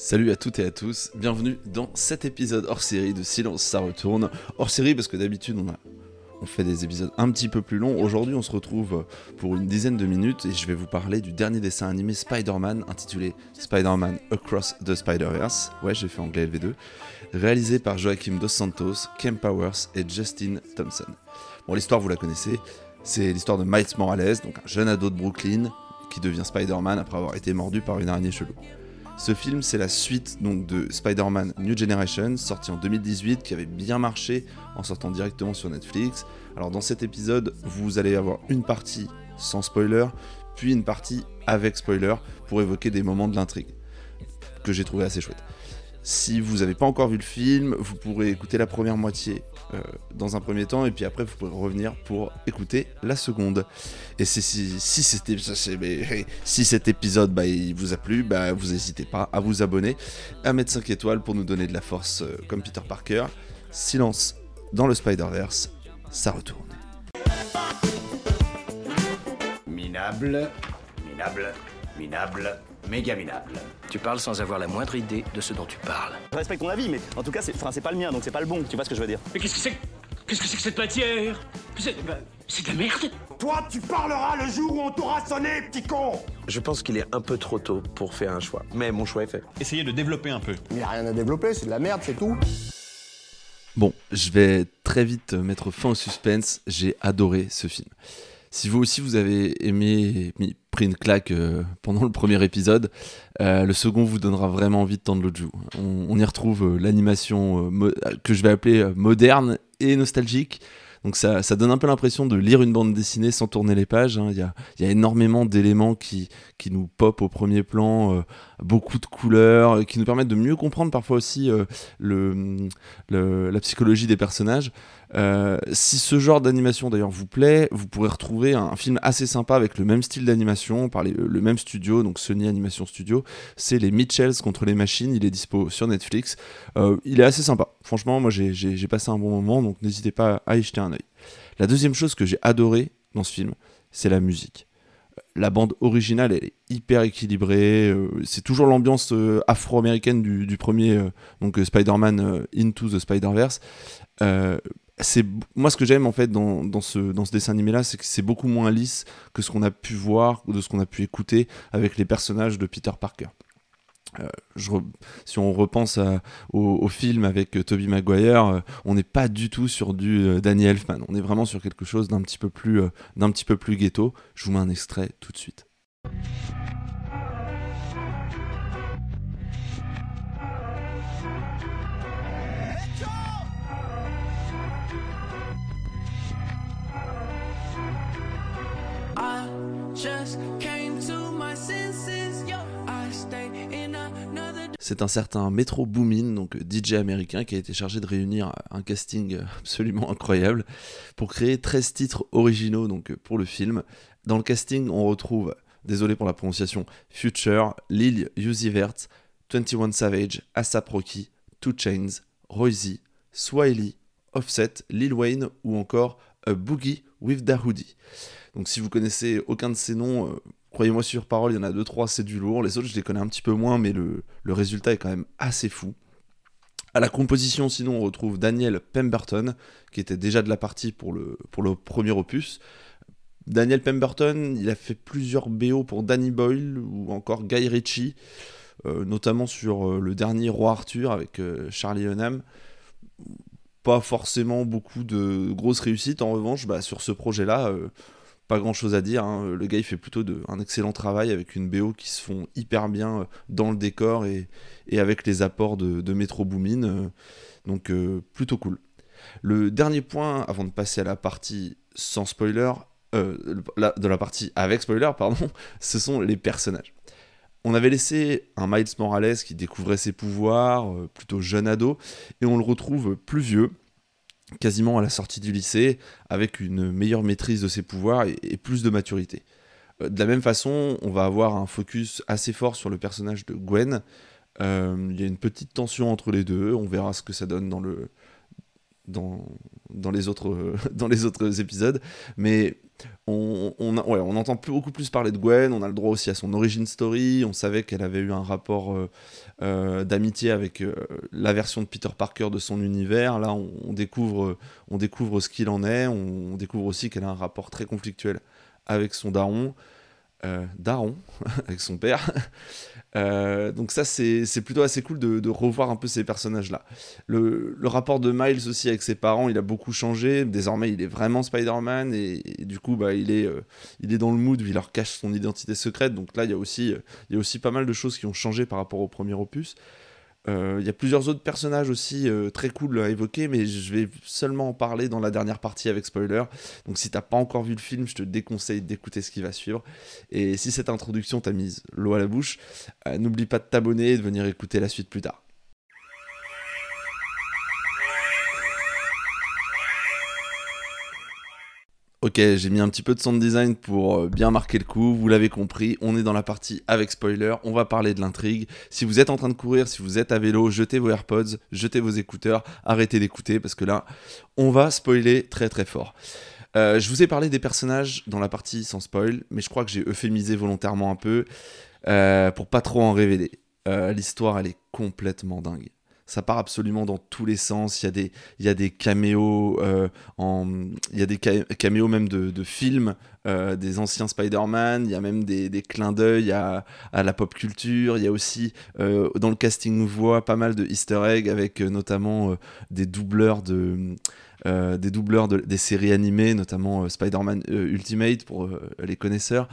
Salut à toutes et à tous, bienvenue dans cet épisode hors série de Silence ça retourne. Hors série parce que d'habitude on, a, on fait des épisodes un petit peu plus longs. Aujourd'hui on se retrouve pour une dizaine de minutes et je vais vous parler du dernier dessin animé Spider-Man intitulé Spider-Man Across the Spider-Verse. Ouais j'ai fait anglais LV2. Réalisé par Joachim Dos Santos, Ken Powers et Justin Thompson. Bon l'histoire vous la connaissez, c'est l'histoire de Miles Morales, donc un jeune ado de Brooklyn qui devient Spider-Man après avoir été mordu par une araignée chelou. Ce film, c'est la suite donc de Spider-Man New Generation, sorti en 2018, qui avait bien marché en sortant directement sur Netflix. Alors dans cet épisode, vous allez avoir une partie sans spoiler, puis une partie avec spoiler pour évoquer des moments de l'intrigue que j'ai trouvé assez chouette. Si vous n'avez pas encore vu le film, vous pourrez écouter la première moitié euh, dans un premier temps, et puis après vous pourrez revenir pour écouter la seconde. Et si, si, cet épisode bah, il vous a plu, bah, vous n'hésitez pas à vous abonner, à mettre 5 étoiles pour nous donner de la force euh, comme Peter Parker. Silence dans le Spider-Verse, ça retourne. Minable, minable, minable, méga minable. Tu parles sans avoir la moindre idée de ce dont tu parles. Je respecte ton avis, mais en tout cas, c'est enfin, c'est pas le mien, donc c'est pas le bon. Tu vois ce que je veux dire Mais qu'est-ce que c'est que- Qu'est-ce que c'est que cette matière? C'est bah, c'est de la merde Toi, tu parleras le jour où on t'aura sonné, petit con Je pense qu'il est un peu trop tôt pour faire un choix. Mais mon choix est fait. Essayez de développer un peu. Il n'y a rien à développer, c'est de la merde, c'est tout. Bon, je vais très vite mettre fin au suspense. J'ai adoré ce film. Si vous aussi vous avez aimé, une claque euh, pendant le premier épisode, euh, le second vous donnera vraiment envie de tendre l'autre joue. On, y retrouve euh, l'animation que je vais appeler moderne et nostalgique. Donc ça, ça donne un peu l'impression de lire une bande dessinée sans tourner les pages. hein. Il y, a, y a énormément d'éléments qui, qui nous pop au premier plan, beaucoup de couleurs, qui nous permettent de mieux comprendre parfois aussi le, le- la psychologie des personnages. Euh, si ce genre d'animation d'ailleurs vous plaît, vous pourrez retrouver un, film assez sympa avec le même style d'animation par le même studio, donc Sony Animation Studio. C'est les Mitchells contre les machines. Il est dispo sur Netflix. Euh, il est assez sympa. Franchement, moi j'ai- passé un bon moment, donc n'hésitez pas à y jeter un œil. La deuxième chose que j'ai adoré dans ce film, c'est la musique. La bande originale, elle est hyper équilibrée. euh, c'est toujours l'ambiance euh, afro-américaine du, premier, euh, euh, Spider-Man euh, Into the Spider-Verse. C'est moi ce que j'aime en fait dans, dans ce, dans ce dessin animé là c'est que c'est beaucoup moins lisse que ce qu'on a pu voir ou de ce qu'on a pu écouter avec les personnages de Peter Parker. Euh, si on repense au, film avec euh, Tobey Maguire euh, on n'est pas du tout sur du euh, Danny Elfman. On est vraiment sur quelque chose d'un petit peu plus d'un petit peu plus ghetto. Je vous mets un extrait tout de suite C'est un certain Metro Boomin, donc euh, DJ américain, qui a été chargé de réunir un casting euh, absolument incroyable pour créer 13 titres originaux donc, euh, pour le film. Dans le casting, on retrouve, désolé pour la prononciation, Future, Lil Uzi Vert, 21 Savage, ASAP Rocky, 2 Chainz, Royzy, Swiley, Offset, Lil Wayne ou encore A Boogie with Da Hoodie. Donc si vous connaissez aucun de ces noms, euh, croyez-moi sur parole, il y en a deux trois, c'est du lourd. Les autres, je les connais un petit peu moins, mais le, résultat est quand même assez fou. À la composition, sinon, on retrouve Daniel Pemberton, qui était déjà de la partie pour le, premier opus. Daniel Pemberton, il a fait plusieurs BO pour Danny Boyle ou encore Guy Ritchie, euh, notamment sur euh, le dernier Roi Arthur avec euh, Charlie Hunnam. Pas forcément beaucoup de grosses réussites, en revanche, bah, sur ce projet-là, pas grand chose à dire. hein. Le gars, il fait plutôt de, un excellent travail avec une BO qui se font hyper bien euh, dans le décor et, avec les apports de, Metro Boomin. euh, donc, euh, plutôt cool. Le dernier point, avant de passer à la partie sans spoiler, euh, de la partie avec spoiler, pardon, ce sont les personnages. On avait laissé un Miles Morales qui découvrait ses pouvoirs, plutôt jeune ado, et on le retrouve plus vieux, quasiment à la sortie du lycée, avec une meilleure maîtrise de ses pouvoirs et, plus de maturité. Euh, De la même façon, on va avoir un focus assez fort sur le personnage de Gwen. Euh, Il y a une petite tension entre les deux, on verra ce que ça donne dans le, dans, dans, les autres, dans les autres épisodes. Mais on, on, ouais, on entend beaucoup plus parler de Gwen, on a le droit aussi à son origin story, on savait qu'elle avait eu un rapport euh, euh, d'amitié avec euh, la version de Peter Parker de son univers, là on, on découvre, on découvre ce qu'il en est, on, on découvre aussi qu'elle a un rapport très conflictuel avec son daron, daron, avec son père, euh, donc ça c'est plutôt assez cool de, revoir un peu ces personnages-là. Le, le, rapport de Miles aussi avec ses parents, il a beaucoup changé. Désormais il est vraiment Spider-Man et, et, du coup bah, il, est, euh, il est dans le mood où il leur cache son identité secrète. Donc là il y, a aussi, euh, il y a aussi pas mal de choses qui ont changé par rapport au premier opus. Euh, il y a plusieurs autres personnages aussi euh, très cool à évoquer, mais je vais seulement en parler dans la dernière partie avec spoiler. Donc si t'as pas encore vu le film, je te déconseille d'écouter ce qui va suivre. Et si cette introduction t'a mise l'eau à la bouche, euh, n'oublie pas de t'abonner et de venir écouter la suite plus tard. Ok, j'ai mis un petit peu de sound design pour euh, bien marquer le coup, vous l'avez compris, on est dans la partie avec spoiler, on va parler de l'intrigue. Si vous êtes en train de courir, si vous êtes à vélo, jetez vos AirPods, jetez vos écouteurs, arrêtez d'écouter parce que là, on va spoiler très très fort. Euh, je vous ai parlé des personnages dans la partie sans spoil, mais je crois que j'ai euphémisé volontairement un peu euh, pour pas trop en révéler. L'histoire, elle est complètement dingue ça part absolument dans tous les sens. Il y a des, il y a des caméos, euh, en, il y a des caméos même de, de films euh, des anciens Spider-Man. Il y a même des, des clins d'œil à, à, la pop culture. Il y a aussi euh, dans le casting voix pas mal de Easter eggs avec notamment des doubleurs de des doubleurs de, des séries animées, notamment Spider-Man Ultimate pour les connaisseurs.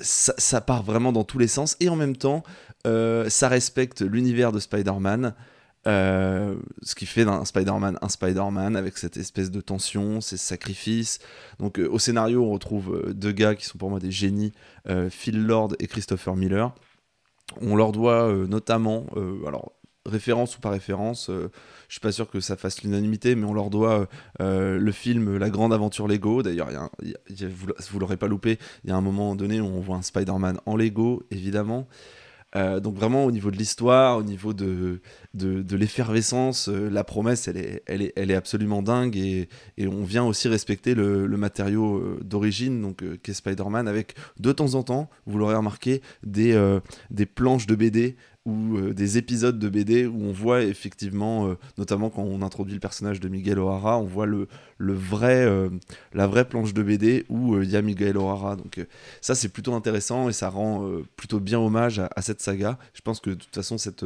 Ça, ça, part vraiment dans tous les sens et en même temps euh, ça respecte l'univers de Spider-Man, euh, ce qui fait d'un Spider-Man un Spider-Man avec cette espèce de tension, ces sacrifices. Donc euh, au scénario, on retrouve euh, deux gars qui sont pour moi des génies, euh, Phil Lord et Christopher Miller. On leur doit euh, notamment, alors référence ou pas référence, je suis pas sûr que ça fasse l'unanimité, mais on leur doit le film La Grande Aventure Lego. D'ailleurs, vous, vous l'aurez pas loupé, il y a un moment donné où on voit un Spider-Man en Lego, évidemment. Euh, donc vraiment au niveau de l'histoire, au niveau de, de, l'effervescence, euh, la promesse, elle est, elle, est, elle est absolument dingue et, et on vient aussi respecter le, matériau euh, d'origine, donc euh, qu'est Spider-Man, avec de temps en temps, vous l'aurez remarqué, des, euh, des planches de BD ou euh, des épisodes de BD où on voit effectivement, euh, notamment quand on introduit le personnage de Miguel O'Hara, on voit le, le vrai, euh, la vraie planche de BD où il y a Miguel O'Hara. Donc ça c'est plutôt intéressant et ça rend plutôt bien hommage à, à, cette saga. Je pense que de toute façon cette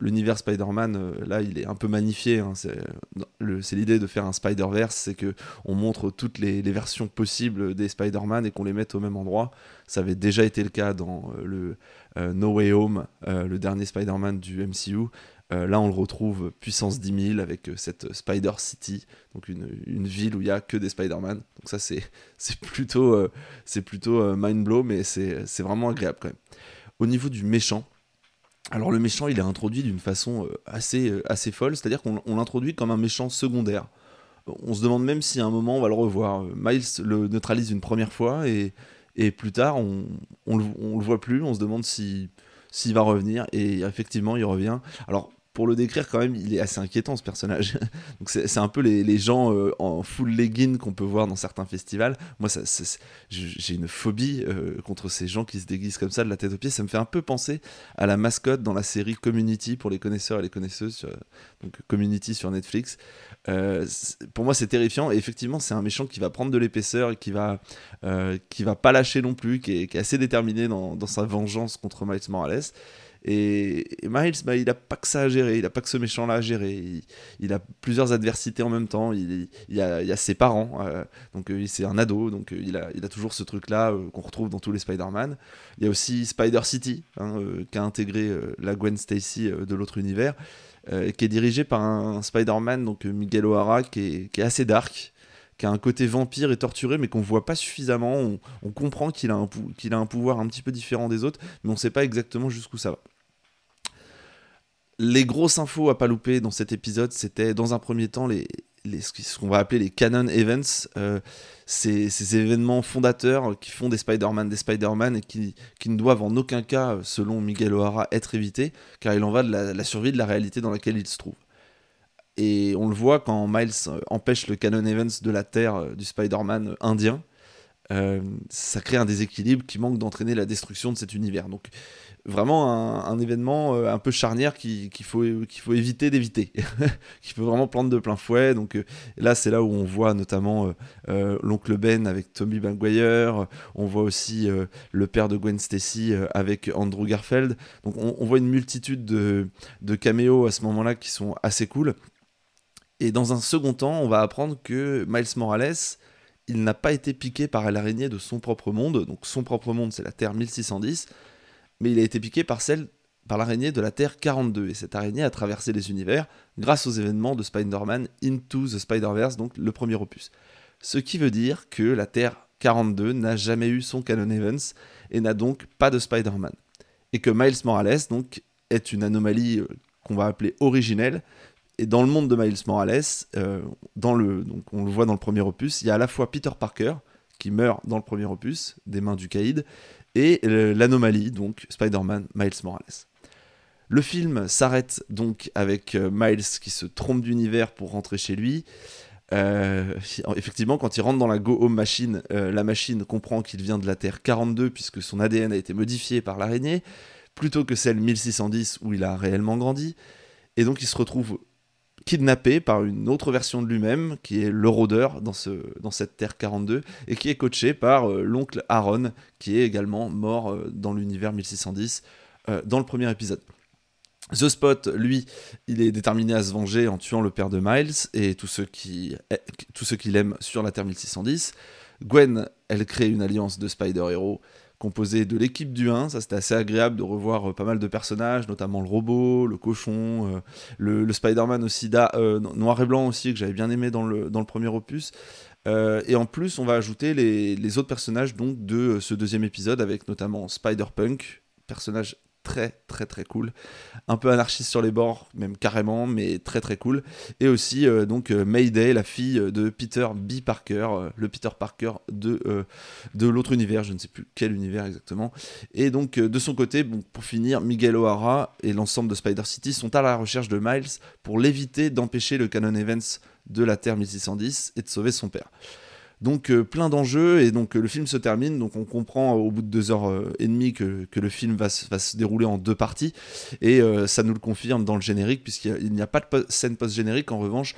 l'univers Spider-Man, euh, là, il est un peu magnifié. Hein, c'est l'idée de faire un Spider-Verse, c'est que on montre toutes les, versions possibles des Spider-Man et qu'on les mette au même endroit. Ça avait déjà été le cas dans euh, le euh, No Way Home, euh, le dernier Spider-Man du MCU. Euh, là, on le retrouve puissance 10 000 avec cette Spider City, donc une, ville où il y a que des Spider-Man. Donc ça, c'est plutôt, c'est plutôt mind blow, mais c'est vraiment agréable quand même. Au niveau du méchant, alors le méchant, il est introduit d'une façon euh, assez, euh, assez folle, c'est-à-dire qu'on l'introduit comme un méchant secondaire. On se demande même si à un moment on va le revoir. Miles le neutralise une première fois et, et plus tard on, on, le, voit plus, on se demande s'il si, va revenir et effectivement il revient. Alors pour le décrire quand même, il est assez inquiétant ce personnage. Donc c'est un peu les, les gens euh, en full legging qu'on peut voir dans certains festivals. Moi, j'ai une phobie euh, contre ces gens qui se déguisent comme ça de la tête aux pieds. Ça me fait un peu penser à la mascotte dans la série Community pour les connaisseurs et les connaisseuses, sur, donc Community sur Netflix. Euh, pour moi, c'est terrifiant. Et effectivement, c'est un méchant qui va prendre de l'épaisseur et qui va, qui va pas lâcher non plus, qui est, qui est assez déterminé dans, dans sa vengeance contre Miles Morales. Et, Miles, bah, il a pas que ça à gérer, il a pas que ce méchant-là à gérer. Il, a plusieurs adversités en même temps. Il, il, a, ses parents, euh, donc euh, c'est un ado, donc euh, il, a, toujours ce truc-là qu'on retrouve dans tous les Spider-Man. Il y a aussi Spider City, hein, qui a intégré la Gwen Stacy de l'autre univers, qui est dirigé par un, un Spider-Man, donc Miguel O'Hara, qui est, assez dark, qui a un côté vampire et torturé, mais qu'on voit pas suffisamment. On, comprend qu'il a, qu'il a un pouvoir un petit peu différent des autres, mais on sait pas exactement jusqu'où ça va les grosses infos à pas louper dans cet épisode, c'était dans un premier temps les, ce qu'on va appeler les canon events, euh, ces, événements fondateurs qui font des Spider-Man des Spider-Man et qui, qui, ne doivent en aucun cas, selon Miguel O'Hara, être évités, car il en va de la, la, survie de la réalité dans laquelle il se trouve. Et on le voit quand Miles euh, empêche le Canon Evans de la Terre euh, du Spider-Man indien. Euh, ça crée un déséquilibre qui manque d'entraîner la destruction de cet univers. Donc vraiment un, événement euh, un peu charnière qui- qu'il faut, qu'il faut éviter d'éviter, qui peut vraiment prendre de plein fouet. Donc euh, là, c'est là où on voit notamment l'oncle Ben avec Tommy Maguire, on voit aussi le père de Gwen Stacy avec Andrew Garfield. Donc on, on voit une multitude de, de caméos à ce moment-là qui sont assez cool. Et dans un second temps, on va apprendre que Miles Morales, il n'a pas été piqué par l'araignée de son propre monde. Donc son propre monde, c'est la Terre 1610, mais il a été piqué par celle par l'araignée de la Terre 42. Et cette araignée a traversé les univers grâce aux événements de Spider-Man Into the Spider-Verse, donc le premier opus. Ce qui veut dire que la Terre 42 n'a jamais eu son canon Evans et n'a donc pas de Spider-Man. Et que Miles Morales donc est une anomalie euh, qu'on va appeler originelle. Et dans le monde de Miles Morales, euh, dans le, donc on le voit dans le premier opus, il y a à la fois Peter Parker qui meurt dans le premier opus des mains du Caïd et l'anomalie donc Spider-Man Miles Morales. Le film s'arrête donc avec euh, Miles qui se trompe d'univers pour rentrer chez lui. Euh, effectivement, quand il rentre dans la Go Home Machine, la machine comprend qu'il vient de la Terre 42 puisque son ADN a été modifié par l'araignée, plutôt que celle 1610 où il a réellement grandi. Et donc il se retrouve kidnappé par une autre version de lui-même, qui est le rôdeur dans, ce, dans cette Terre 42, et qui est coaché par euh, l'oncle Aaron, qui est également mort euh, dans l'univers 1610 euh, dans le premier épisode. The Spot, lui, il est déterminé à se venger en tuant le père de Miles et tous ceux qui, eh, tous ceux qu'il aime sur la Terre 1610. Gwen, elle crée une alliance de Spider-Héros composée de l'équipe du 1. Ça, c'était assez agréable de revoir euh, pas mal de personnages, notamment le robot, le cochon, euh, le, Spider-Man aussi, euh, noir et blanc aussi, que j'avais bien aimé dans le, dans le premier opus. Et en plus, on va ajouter les, les autres personnages donc, de ce deuxième épisode, avec notamment Spider-Punk, personnage très très très cool, un peu anarchiste sur les bords, même carrément, mais très très cool. Et aussi euh, donc euh, Mayday, la fille de Peter B. Parker, euh, le Peter Parker de, de l'autre univers, je ne sais plus quel univers exactement. Et donc de son côté, pour finir, Miguel O'Hara et l'ensemble de Spider City sont à la recherche de Miles pour l'éviter d'empêcher le canon Events de la Terre 1610 et de sauver son père. Donc euh, plein d'enjeux et donc euh, le film se termine. Donc on comprend euh, au bout de deux heures et demie que, que le film va, se- va se dérouler en deux parties et ça nous le confirme dans le générique puisqu'il n'y a pas de scène post-générique. En revanche,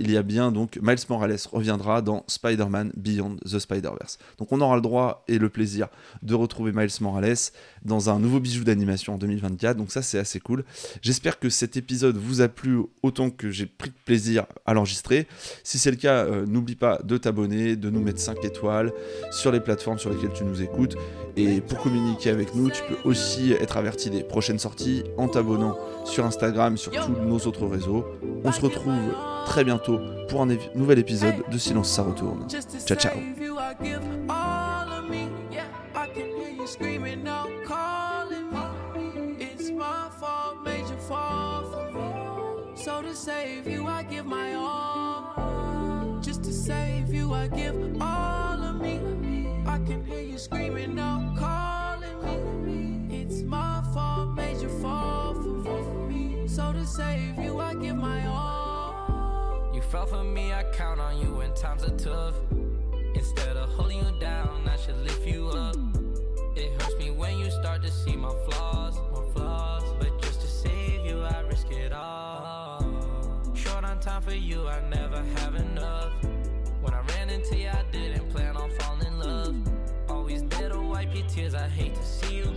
il y a bien donc Miles Morales reviendra dans Spider-Man Beyond the Spider-Verse. Donc on aura le droit et le plaisir de retrouver Miles Morales dans un nouveau bijou d'animation en 2024. Donc ça c'est assez cool. J'espère que cet épisode vous a plu autant que j'ai pris plaisir à l'enregistrer. Si c'est le cas, n'oublie pas de t'abonner, de nous mettre 5 étoiles sur les plateformes sur lesquelles tu nous écoutes. Et pour communiquer avec nous, tu peux aussi être averti des prochaines sorties en t'abonnant sur Instagram, sur tous nos autres réseaux. On se retrouve très bientôt pour un nouvel épisode de Silence ça retourne. Ciao, ciao. save you, I give my all. you, I give all of me. I can hear you screaming out, calling me. It's my fault, made you fall for me. So to save you, I give my all. You fell for me, I count on you when times are tough. Instead of holding you down, I should lift you up. It hurts me when you start to see my flaws, more flaws. But just to save you, I risk it all. Short on time for you, I never have enough. tears, I hate to see you